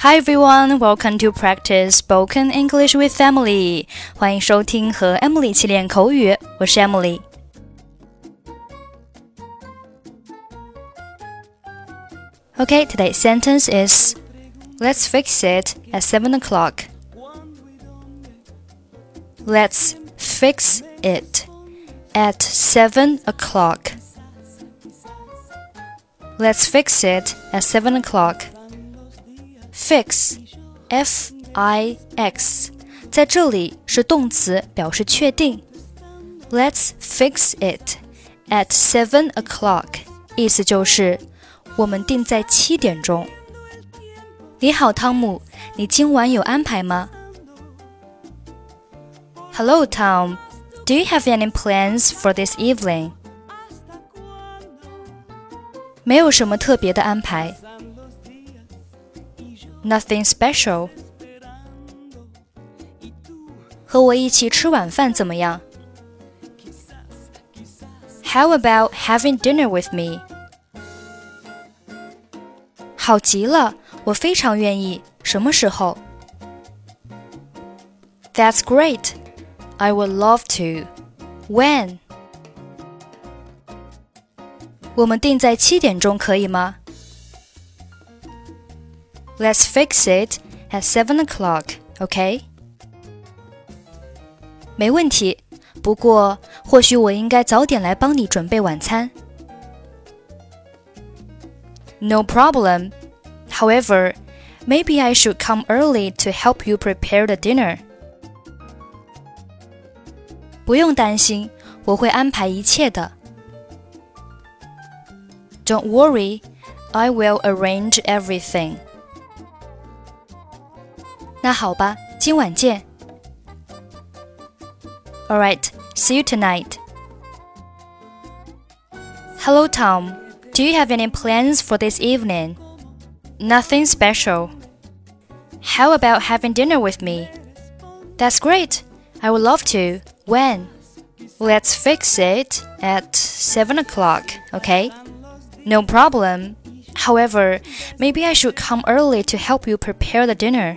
Hi everyone, welcome to practice spoken English with Emily. 欢迎收听和 Emily 一起练口语，我是 Emily。Okay, today's sentence is Let's fix it at 7 o'clock. Let's fix it at 7 o'clock. Let's fix it at 7 o'clock. Fix, f i x，在这里是动词，表示确定。Let's fix it at seven o'clock，意思就是我们定在七点钟。你好，汤姆，你今晚有安排吗？Hello, Tom. Do you have any plans for this evening? 没有什么特别的安排。 Nothing special。和我一起吃晚饭怎么样？How about having dinner with me？好极了，我非常愿意。什么时候？That's great. I would love to. When? 我们定在七点钟可以吗 ？Let's fix it at seven o'clock, OK? 没问题，不过或许我应该早点来帮你准备晚餐。No problem. However, maybe I should come early to help you prepare the dinner. 不用担心，我会安排一切的。Don't worry, I will arrange everything. 那好吧，今晚见。All right, see you tonight. Hello, Tom. Do you have any plans for this evening? Nothing special. How about having dinner with me? That's great. I would love to. When? Let's fix it at 7 o'clock, okay? No problem. However, maybe I should come early to help you prepare the dinner.